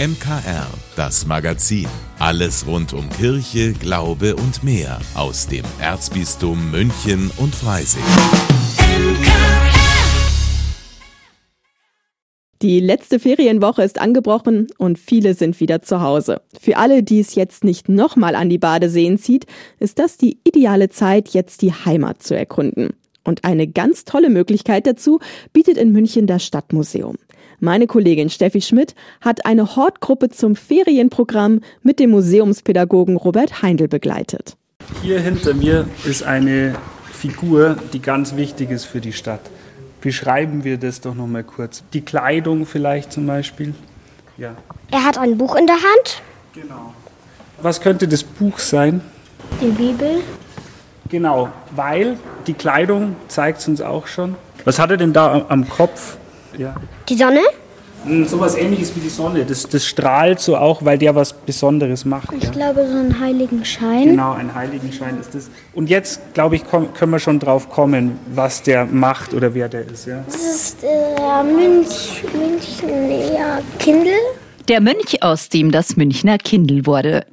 MKR, das Magazin. Alles rund um Kirche, Glaube und mehr aus dem Erzbistum München und Freising. Die letzte Ferienwoche ist angebrochen und viele sind wieder zu Hause. Für alle, die es jetzt nicht nochmal an die Badeseen zieht, ist das die ideale Zeit, jetzt die Heimat zu erkunden. Und eine ganz tolle Möglichkeit dazu bietet in München das Stadtmuseum. Meine Kollegin Steffi Schmidt hat eine Hortgruppe zum Ferienprogramm mit dem Museumspädagogen Robert Heindl begleitet. Hier hinter mir ist eine Figur, die ganz wichtig ist für die Stadt. Beschreiben wir das doch noch mal kurz. Die Kleidung vielleicht zum Beispiel. Ja. Er hat ein Buch in der Hand. Genau. Was könnte das Buch sein? Die Bibel. Genau, weil die Kleidung zeigt es uns auch schon. Was hat er denn da am Kopf? Ja. Die Sonne? Hm, so was ähnliches wie die Sonne. Das, das strahlt so auch, weil der was Besonderes macht. Ich ja. glaube, so einen Heiligenschein. Genau, ein Heiligenschein ist das. Und jetzt, glaube ich, können wir schon drauf kommen, was der macht oder wer der ist. Ja? Das ist der Münch, Münchner Kindl. Der Mönch, aus dem das Münchner Kindl wurde.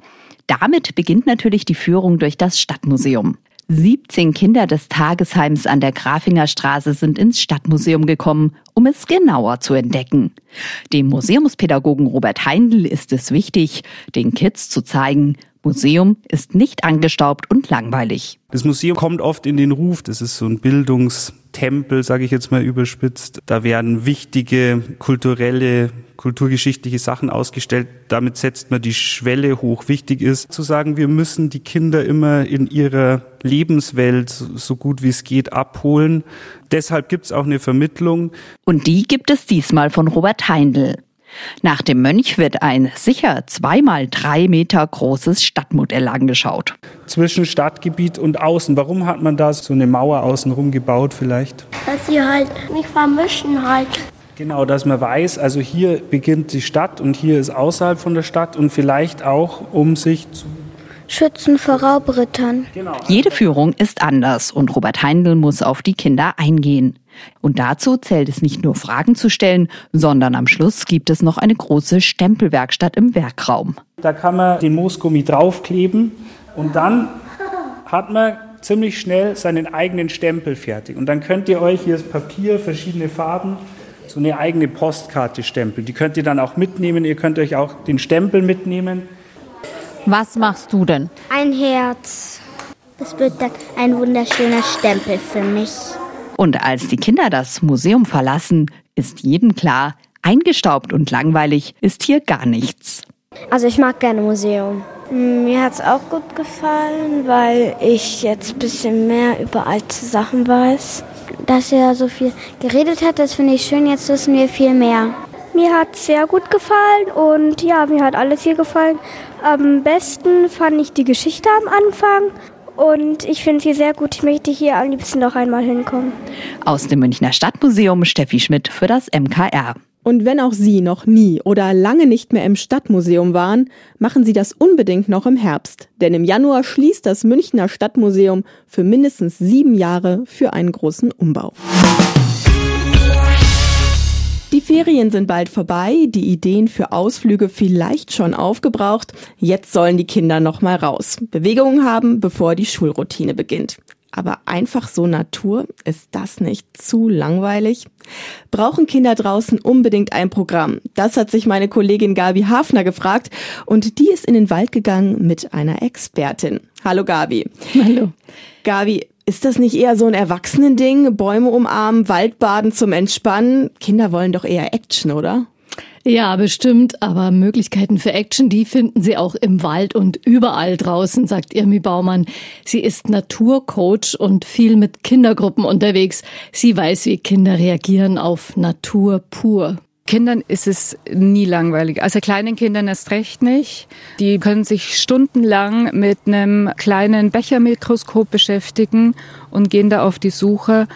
Damit beginnt natürlich die Führung durch das Stadtmuseum. 17 Kinder des Tagesheims an der Grafinger Straße sind ins Stadtmuseum gekommen, um es genauer zu entdecken. Dem Museumspädagogen Robert Heindl ist es wichtig, den Kids zu zeigen, Museum ist nicht angestaubt und langweilig. Das Museum kommt oft in den Ruf, das ist so ein Bildungstempel, sage ich jetzt mal überspitzt. Da werden wichtige kulturelle, kulturgeschichtliche Sachen ausgestellt. Damit setzt man die Schwelle hoch. Wichtig ist zu sagen, wir müssen die Kinder immer in ihrer Lebenswelt so gut wie es geht abholen. Deshalb gibt es auch eine Vermittlung. Und die gibt es diesmal von Robert Heindl. Nach dem Mönch wird ein sicher zweimal drei Meter großes Stadtmodell angeschaut. Zwischen Stadtgebiet und Außen. Warum hat man da so eine Mauer außenrum gebaut vielleicht? Dass sie halt nicht vermischen halt. Genau, dass man weiß, also hier beginnt die Stadt und hier ist außerhalb von der Stadt und vielleicht auch, um sich zu schützen vor Raubrittern. Genau. Jede Führung ist anders und Robert Heindl muss auf die Kinder eingehen. Und dazu zählt es nicht nur Fragen zu stellen, sondern am Schluss gibt es noch eine große Stempelwerkstatt im Werkraum. Da kann man den Moosgummi draufkleben und dann hat man ziemlich schnell seinen eigenen Stempel fertig. Und dann könnt ihr euch, hier ist Papier, verschiedene Farben, so eine eigene Postkarte stempeln. Die könnt ihr dann auch mitnehmen. Ihr könnt euch auch den Stempel mitnehmen. Was machst du denn? Ein Herz. Das wird dann ein wunderschöner Stempel für mich. Und als die Kinder das Museum verlassen, ist jedem klar, eingestaubt und langweilig ist hier gar nichts. Also ich mag gerne Museum. Mir hat es auch gut gefallen, weil ich jetzt ein bisschen mehr über alte Sachen weiß. Dass er so viel geredet hat, das finde ich schön. Jetzt wissen wir viel mehr. Mir hat es sehr gut gefallen und ja, mir hat alles hier gefallen. Am besten fand ich die Geschichte am Anfang und ich finde sie sehr gut. Ich möchte hier am liebsten noch einmal hinkommen. Aus dem Münchner Stadtmuseum Steffi Schmidt für das MKR. Und wenn auch Sie noch nie oder lange nicht mehr im Stadtmuseum waren, machen Sie das unbedingt noch im Herbst. Denn im Januar schließt das Münchner Stadtmuseum für mindestens sieben Jahre für einen großen Umbau. Die Ferien sind bald vorbei, die Ideen für Ausflüge vielleicht schon aufgebraucht. Jetzt sollen die Kinder noch mal raus, Bewegungen haben, bevor die Schulroutine beginnt. Aber einfach so Natur, ist das nicht zu langweilig? Brauchen Kinder draußen unbedingt ein Programm? Das hat sich meine Kollegin Gabi Hafner gefragt und die ist in den Wald gegangen mit einer Expertin. Hallo Gabi. Hallo. Gabi, ist das nicht eher so ein Erwachsenending? Bäume umarmen, Waldbaden zum Entspannen? Kinder wollen doch eher Action, oder? Ja, bestimmt, aber Möglichkeiten für Action, die finden Sie auch im Wald und überall draußen, sagt Irmi Baumann. Sie ist Naturcoach und viel mit Kindergruppen unterwegs. Sie weiß, wie Kinder reagieren auf Natur pur. Kindern ist es nie langweilig. Also kleinen Kindern erst recht nicht. Die können sich stundenlang mit einem kleinen Bechermikroskop beschäftigen und gehen da auf die Suche.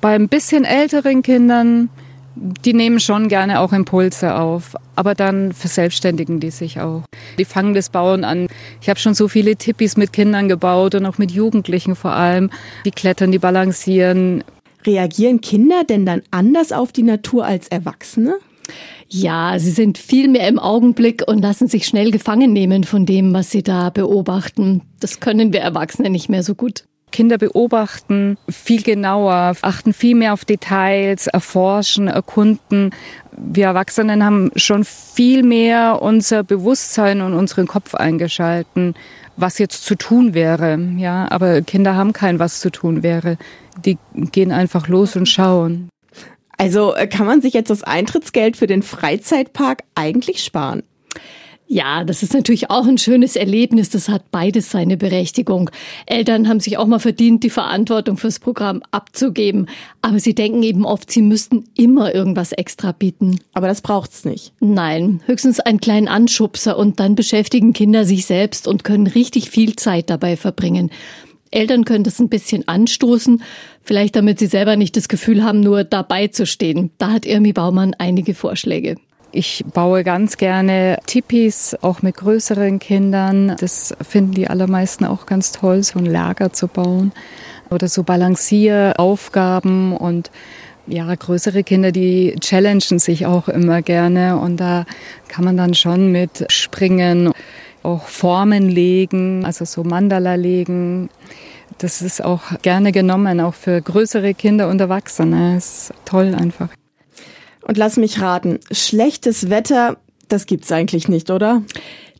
Bei ein bisschen älteren Kindern, die nehmen schon gerne auch Impulse auf, aber dann verselbstständigen die sich auch. Die fangen das Bauen an. Ich habe schon so viele Tippis mit Kindern gebaut und auch mit Jugendlichen vor allem. Die klettern, die balancieren, Reagieren Kinder denn dann anders auf die Natur als Erwachsene? Ja, sie sind viel mehr im Augenblick und lassen sich schnell gefangen nehmen von dem, was sie da beobachten. Das können wir Erwachsene nicht mehr so gut. Kinder beobachten viel genauer, achten viel mehr auf Details, erforschen, erkunden. Wir Erwachsenen haben schon viel mehr unser Bewusstsein und unseren Kopf eingeschalten, was jetzt zu tun wäre. Ja, aber Kinder haben kein was zu tun wäre. Die gehen einfach los und schauen. Also äh, kann man sich jetzt das Eintrittsgeld für den Freizeitpark eigentlich sparen? Ja, das ist natürlich auch ein schönes Erlebnis. Das hat beides seine Berechtigung. Eltern haben sich auch mal verdient, die Verantwortung fürs Programm abzugeben. Aber sie denken eben oft, sie müssten immer irgendwas extra bieten. Aber das braucht's nicht. Nein, höchstens einen kleinen Anschubser und dann beschäftigen Kinder sich selbst und können richtig viel Zeit dabei verbringen. Eltern können das ein bisschen anstoßen, vielleicht damit sie selber nicht das Gefühl haben, nur dabei zu stehen. Da hat Irmi Baumann einige Vorschläge. Ich baue ganz gerne Tipis, auch mit größeren Kindern. Das finden die allermeisten auch ganz toll, so ein Lager zu bauen. Oder so Balancieraufgaben und ja, größere Kinder, die challengen sich auch immer gerne und da kann man dann schon mit springen, auch Formen legen, also so Mandala legen. Das ist auch gerne genommen, auch für größere Kinder und Erwachsene. Das ist toll einfach. Und lass mich raten, schlechtes Wetter, das gibt's eigentlich nicht, oder?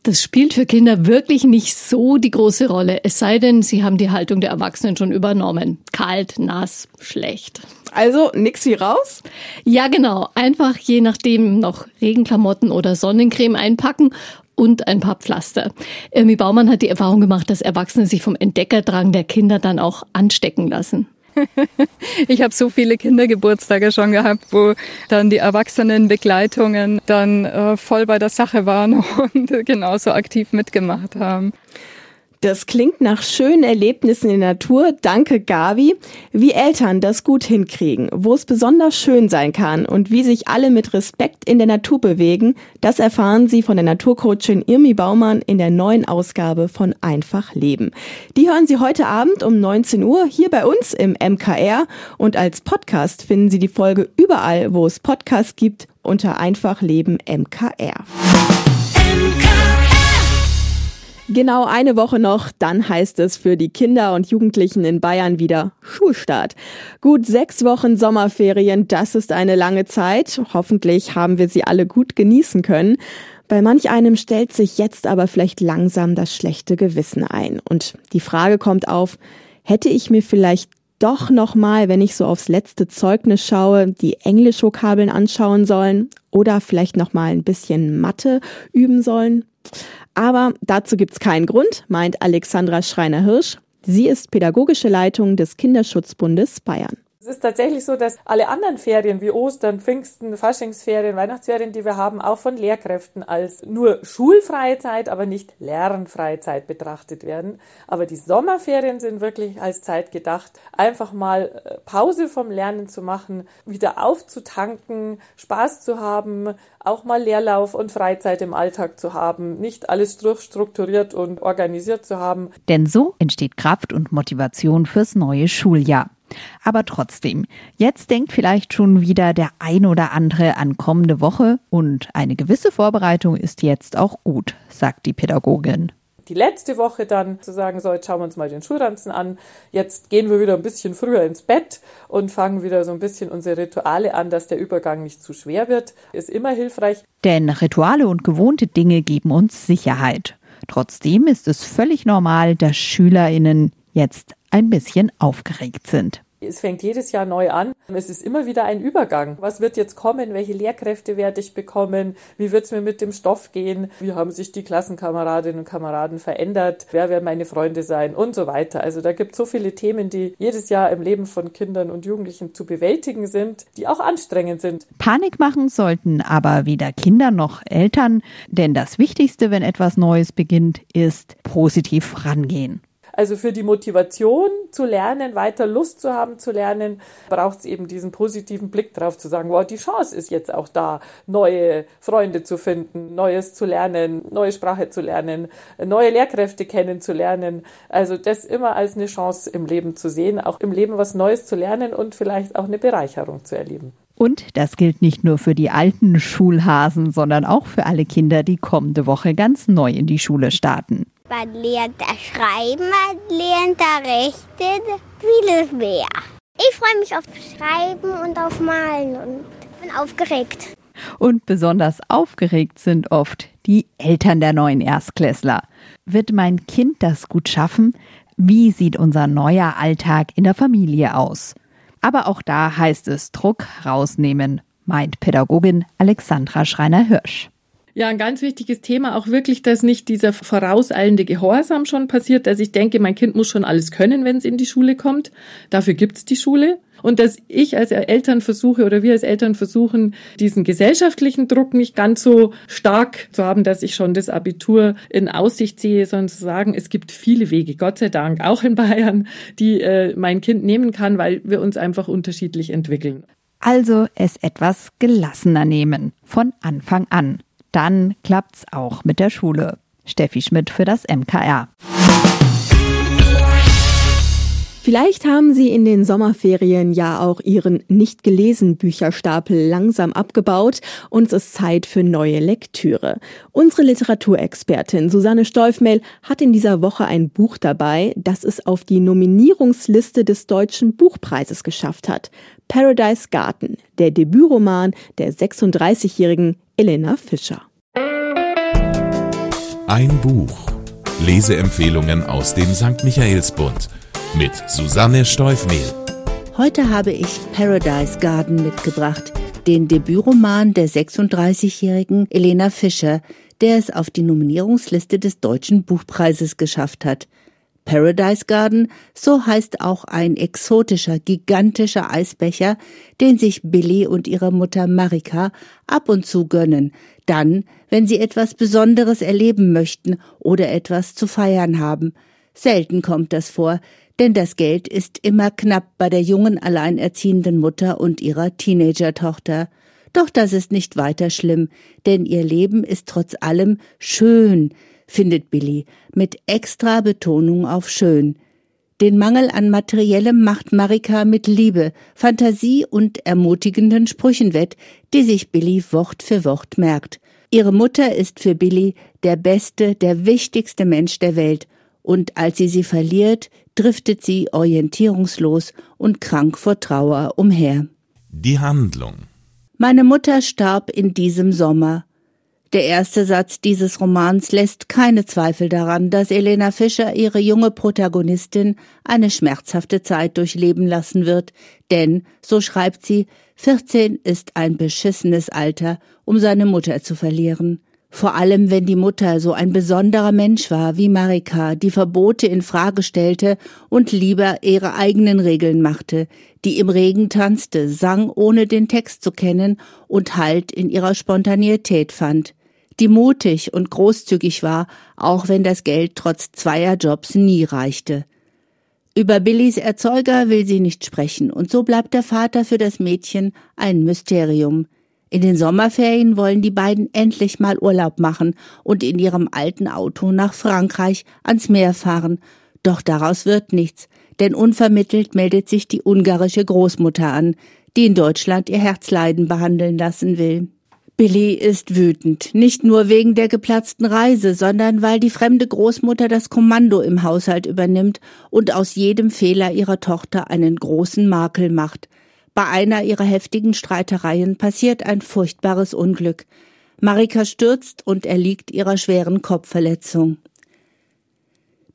Das spielt für Kinder wirklich nicht so die große Rolle, es sei denn, sie haben die Haltung der Erwachsenen schon übernommen. Kalt, nass, schlecht. Also nix wie raus? Ja, genau. Einfach je nachdem noch Regenklamotten oder Sonnencreme einpacken und ein paar Pflaster. Irmi Baumann hat die Erfahrung gemacht, dass Erwachsene sich vom Entdeckerdrang der Kinder dann auch anstecken lassen. Ich habe so viele Kindergeburtstage schon gehabt, wo dann die Erwachsenenbegleitungen dann äh, voll bei der Sache waren und genauso aktiv mitgemacht haben. Das klingt nach schönen Erlebnissen in der Natur. Danke, Gavi. Wie Eltern das gut hinkriegen, wo es besonders schön sein kann und wie sich alle mit Respekt in der Natur bewegen, das erfahren Sie von der Naturcoachin Irmi Baumann in der neuen Ausgabe von Einfach Leben. Die hören Sie heute Abend um 19 Uhr hier bei uns im MKR und als Podcast finden Sie die Folge überall, wo es Podcasts gibt, unter Einfach Leben MKR. Genau eine Woche noch, dann heißt es für die Kinder und Jugendlichen in Bayern wieder Schulstart. Gut sechs Wochen Sommerferien, das ist eine lange Zeit. Hoffentlich haben wir sie alle gut genießen können. Bei manch einem stellt sich jetzt aber vielleicht langsam das schlechte Gewissen ein. Und die Frage kommt auf, hätte ich mir vielleicht doch nochmal, wenn ich so aufs letzte Zeugnis schaue, die Englischvokabeln anschauen sollen oder vielleicht nochmal ein bisschen Mathe üben sollen? Aber dazu gibt's keinen Grund, meint Alexandra Schreiner-Hirsch. Sie ist pädagogische Leitung des Kinderschutzbundes Bayern. Es ist tatsächlich so, dass alle anderen Ferien wie Ostern, Pfingsten, Faschingsferien, Weihnachtsferien, die wir haben, auch von Lehrkräften als nur schulfreie Zeit, aber nicht lernfreie Zeit betrachtet werden. Aber die Sommerferien sind wirklich als Zeit gedacht, einfach mal äh, Pause vom Lernen zu machen, wieder aufzutanken, Spaß zu haben, auch mal Leerlauf und Freizeit im Alltag zu haben, nicht alles strukturiert und organisiert zu haben. Denn so entsteht Kraft und Motivation fürs neue Schuljahr. Aber trotzdem, jetzt denkt vielleicht schon wieder der ein oder andere an kommende Woche und eine gewisse Vorbereitung ist jetzt auch gut, sagt die Pädagogin die letzte Woche dann zu sagen, so, jetzt schauen wir uns mal den Schulranzen an, jetzt gehen wir wieder ein bisschen früher ins Bett und fangen wieder so ein bisschen unsere Rituale an, dass der Übergang nicht zu schwer wird, ist immer hilfreich. Denn Rituale und gewohnte Dinge geben uns Sicherheit. Trotzdem ist es völlig normal, dass Schülerinnen jetzt ein bisschen aufgeregt sind. Es fängt jedes Jahr neu an. Es ist immer wieder ein Übergang. Was wird jetzt kommen? Welche Lehrkräfte werde ich bekommen? Wie wird es mir mit dem Stoff gehen? Wie haben sich die Klassenkameradinnen und Kameraden verändert? Wer werden meine Freunde sein? Und so weiter. Also da gibt es so viele Themen, die jedes Jahr im Leben von Kindern und Jugendlichen zu bewältigen sind, die auch anstrengend sind. Panik machen sollten aber weder Kinder noch Eltern, denn das Wichtigste, wenn etwas Neues beginnt, ist positiv rangehen. Also für die Motivation zu lernen, weiter Lust zu haben zu lernen, braucht es eben diesen positiven Blick drauf zu sagen, wow, die Chance ist jetzt auch da, neue Freunde zu finden, Neues zu lernen, neue Sprache zu lernen, neue Lehrkräfte kennenzulernen. Also das immer als eine Chance im Leben zu sehen, auch im Leben was Neues zu lernen und vielleicht auch eine Bereicherung zu erleben. Und das gilt nicht nur für die alten Schulhasen, sondern auch für alle Kinder, die kommende Woche ganz neu in die Schule starten. Man lernt da Schreiben, man lernt da Rechnen, vieles mehr. Ich freue mich auf Schreiben und auf Malen und bin aufgeregt. Und besonders aufgeregt sind oft die Eltern der neuen Erstklässler. Wird mein Kind das gut schaffen? Wie sieht unser neuer Alltag in der Familie aus? Aber auch da heißt es Druck rausnehmen, meint Pädagogin Alexandra Schreiner-Hirsch. Ja, ein ganz wichtiges Thema auch wirklich, dass nicht dieser vorauseilende Gehorsam schon passiert, dass ich denke, mein Kind muss schon alles können, wenn es in die Schule kommt. Dafür gibt's die Schule. Und dass ich als Eltern versuche oder wir als Eltern versuchen, diesen gesellschaftlichen Druck nicht ganz so stark zu haben, dass ich schon das Abitur in Aussicht sehe, sondern zu sagen, es gibt viele Wege, Gott sei Dank, auch in Bayern, die äh, mein Kind nehmen kann, weil wir uns einfach unterschiedlich entwickeln. Also es etwas gelassener nehmen, von Anfang an dann klappt's auch mit der Schule. Steffi Schmidt für das MKR. Vielleicht haben Sie in den Sommerferien ja auch Ihren nicht gelesen Bücherstapel langsam abgebaut und es ist Zeit für neue Lektüre. Unsere Literaturexpertin Susanne Stolfmehl hat in dieser Woche ein Buch dabei, das es auf die Nominierungsliste des Deutschen Buchpreises geschafft hat. Paradise Garden, der Debütroman der 36-jährigen Elena Fischer. Ein Buch. Leseempfehlungen aus dem St. Michaelsbund mit Susanne Steufmehl. Heute habe ich Paradise Garden mitgebracht, den Debütroman der 36-jährigen Elena Fischer, der es auf die Nominierungsliste des Deutschen Buchpreises geschafft hat. Paradise Garden, so heißt auch ein exotischer, gigantischer Eisbecher, den sich Billy und ihre Mutter Marika ab und zu gönnen, dann, wenn sie etwas Besonderes erleben möchten oder etwas zu feiern haben. Selten kommt das vor, denn das Geld ist immer knapp bei der jungen alleinerziehenden Mutter und ihrer Teenager-Tochter. Doch das ist nicht weiter schlimm, denn ihr Leben ist trotz allem schön, findet Billy, mit extra Betonung auf schön. Den Mangel an Materiellem macht Marika mit Liebe, Fantasie und ermutigenden Sprüchen wett, die sich Billy Wort für Wort merkt. Ihre Mutter ist für Billy der beste, der wichtigste Mensch der Welt, und als sie sie verliert, driftet sie orientierungslos und krank vor Trauer umher. Die Handlung Meine Mutter starb in diesem Sommer, der erste Satz dieses Romans lässt keine Zweifel daran, dass Elena Fischer ihre junge Protagonistin eine schmerzhafte Zeit durchleben lassen wird, denn, so schreibt sie, 14 ist ein beschissenes Alter, um seine Mutter zu verlieren. Vor allem, wenn die Mutter so ein besonderer Mensch war wie Marika, die Verbote in Frage stellte und lieber ihre eigenen Regeln machte, die im Regen tanzte, sang ohne den Text zu kennen und Halt in ihrer Spontaneität fand die mutig und großzügig war, auch wenn das Geld trotz zweier Jobs nie reichte. Über Billys Erzeuger will sie nicht sprechen, und so bleibt der Vater für das Mädchen ein Mysterium. In den Sommerferien wollen die beiden endlich mal Urlaub machen und in ihrem alten Auto nach Frankreich ans Meer fahren. Doch daraus wird nichts, denn unvermittelt meldet sich die ungarische Großmutter an, die in Deutschland ihr Herzleiden behandeln lassen will. Billy ist wütend, nicht nur wegen der geplatzten Reise, sondern weil die fremde Großmutter das Kommando im Haushalt übernimmt und aus jedem Fehler ihrer Tochter einen großen Makel macht. Bei einer ihrer heftigen Streitereien passiert ein furchtbares Unglück. Marika stürzt und erliegt ihrer schweren Kopfverletzung.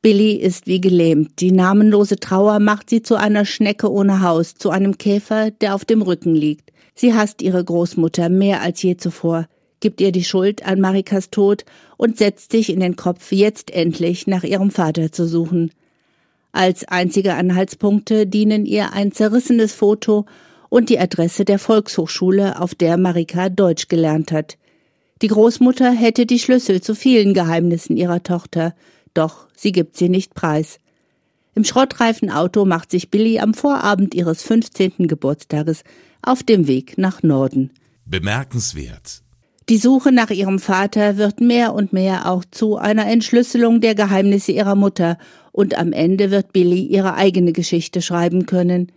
Billy ist wie gelähmt. Die namenlose Trauer macht sie zu einer Schnecke ohne Haus, zu einem Käfer, der auf dem Rücken liegt. Sie hasst ihre Großmutter mehr als je zuvor, gibt ihr die Schuld an Marikas Tod und setzt sich in den Kopf, jetzt endlich nach ihrem Vater zu suchen. Als einzige Anhaltspunkte dienen ihr ein zerrissenes Foto und die Adresse der Volkshochschule, auf der Marika Deutsch gelernt hat. Die Großmutter hätte die Schlüssel zu vielen Geheimnissen ihrer Tochter, doch sie gibt sie nicht preis. Im schrottreifen Auto macht sich Billy am Vorabend ihres 15. Geburtstages auf dem Weg nach Norden. Bemerkenswert. Die Suche nach ihrem Vater wird mehr und mehr auch zu einer Entschlüsselung der Geheimnisse ihrer Mutter und am Ende wird Billy ihre eigene Geschichte schreiben können.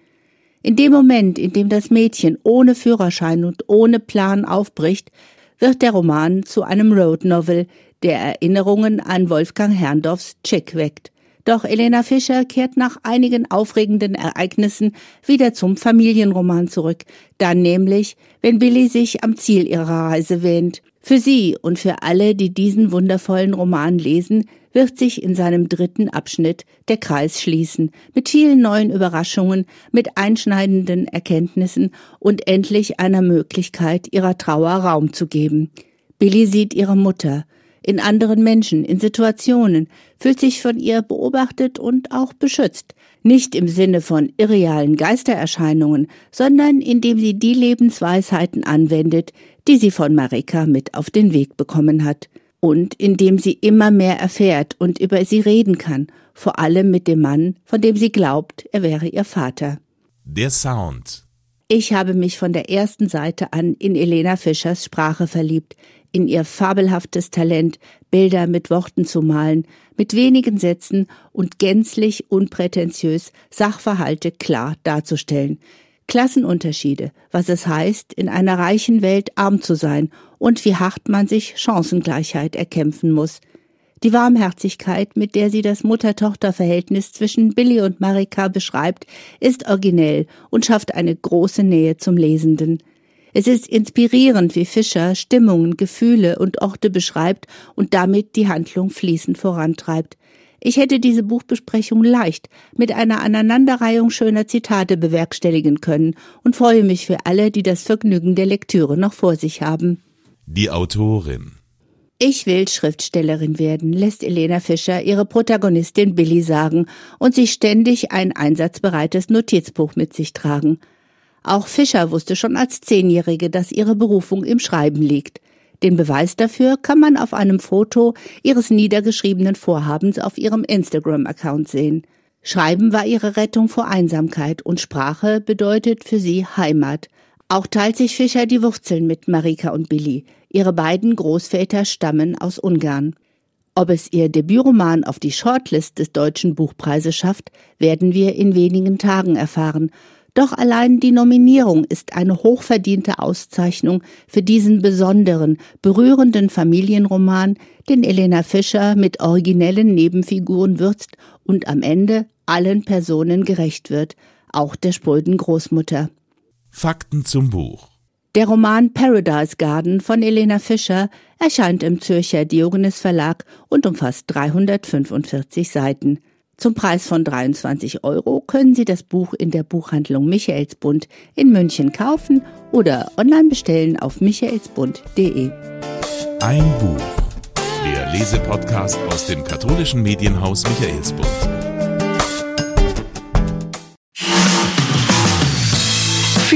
In dem Moment, in dem das Mädchen ohne Führerschein und ohne Plan aufbricht, wird der Roman zu einem Road Novel, der Erinnerungen an Wolfgang Herrndorfs Chick weckt. Doch Elena Fischer kehrt nach einigen aufregenden Ereignissen wieder zum Familienroman zurück, dann nämlich, wenn Billy sich am Ziel ihrer Reise wähnt. Für sie und für alle, die diesen wundervollen Roman lesen, wird sich in seinem dritten Abschnitt der Kreis schließen, mit vielen neuen Überraschungen, mit einschneidenden Erkenntnissen und endlich einer Möglichkeit, ihrer Trauer Raum zu geben. Billy sieht ihre Mutter, in anderen Menschen, in Situationen, fühlt sich von ihr beobachtet und auch beschützt. Nicht im Sinne von irrealen Geistererscheinungen, sondern indem sie die Lebensweisheiten anwendet, die sie von Marika mit auf den Weg bekommen hat. Und indem sie immer mehr erfährt und über sie reden kann, vor allem mit dem Mann, von dem sie glaubt, er wäre ihr Vater. Der Sound. Ich habe mich von der ersten Seite an in Elena Fischers Sprache verliebt, in ihr fabelhaftes Talent, Bilder mit Worten zu malen, mit wenigen Sätzen und gänzlich unprätentiös Sachverhalte klar darzustellen. Klassenunterschiede, was es heißt, in einer reichen Welt arm zu sein und wie hart man sich Chancengleichheit erkämpfen muss. Die Warmherzigkeit, mit der sie das Mutter-Tochter-Verhältnis zwischen Billy und Marika beschreibt, ist originell und schafft eine große Nähe zum Lesenden. Es ist inspirierend, wie Fischer Stimmungen, Gefühle und Orte beschreibt und damit die Handlung fließend vorantreibt. Ich hätte diese Buchbesprechung leicht mit einer Aneinanderreihung schöner Zitate bewerkstelligen können und freue mich für alle, die das Vergnügen der Lektüre noch vor sich haben. Die Autorin ich will Schriftstellerin werden, lässt Elena Fischer ihre Protagonistin Billy sagen und sich ständig ein einsatzbereites Notizbuch mit sich tragen. Auch Fischer wusste schon als Zehnjährige, dass ihre Berufung im Schreiben liegt. Den Beweis dafür kann man auf einem Foto ihres niedergeschriebenen Vorhabens auf ihrem Instagram-Account sehen. Schreiben war ihre Rettung vor Einsamkeit und Sprache bedeutet für sie Heimat. Auch teilt sich Fischer die Wurzeln mit Marika und Billy. Ihre beiden Großväter stammen aus Ungarn. Ob es ihr Debütroman auf die Shortlist des Deutschen Buchpreises schafft, werden wir in wenigen Tagen erfahren. Doch allein die Nominierung ist eine hochverdiente Auszeichnung für diesen besonderen, berührenden Familienroman, den Elena Fischer mit originellen Nebenfiguren würzt und am Ende allen Personen gerecht wird, auch der spröden Großmutter. Fakten zum Buch. Der Roman Paradise Garden von Elena Fischer erscheint im Zürcher Diogenes Verlag und umfasst 345 Seiten. Zum Preis von 23 Euro können Sie das Buch in der Buchhandlung Michaelsbund in München kaufen oder online bestellen auf michaelsbund.de. Ein Buch. Der Lesepodcast aus dem katholischen Medienhaus Michaelsbund.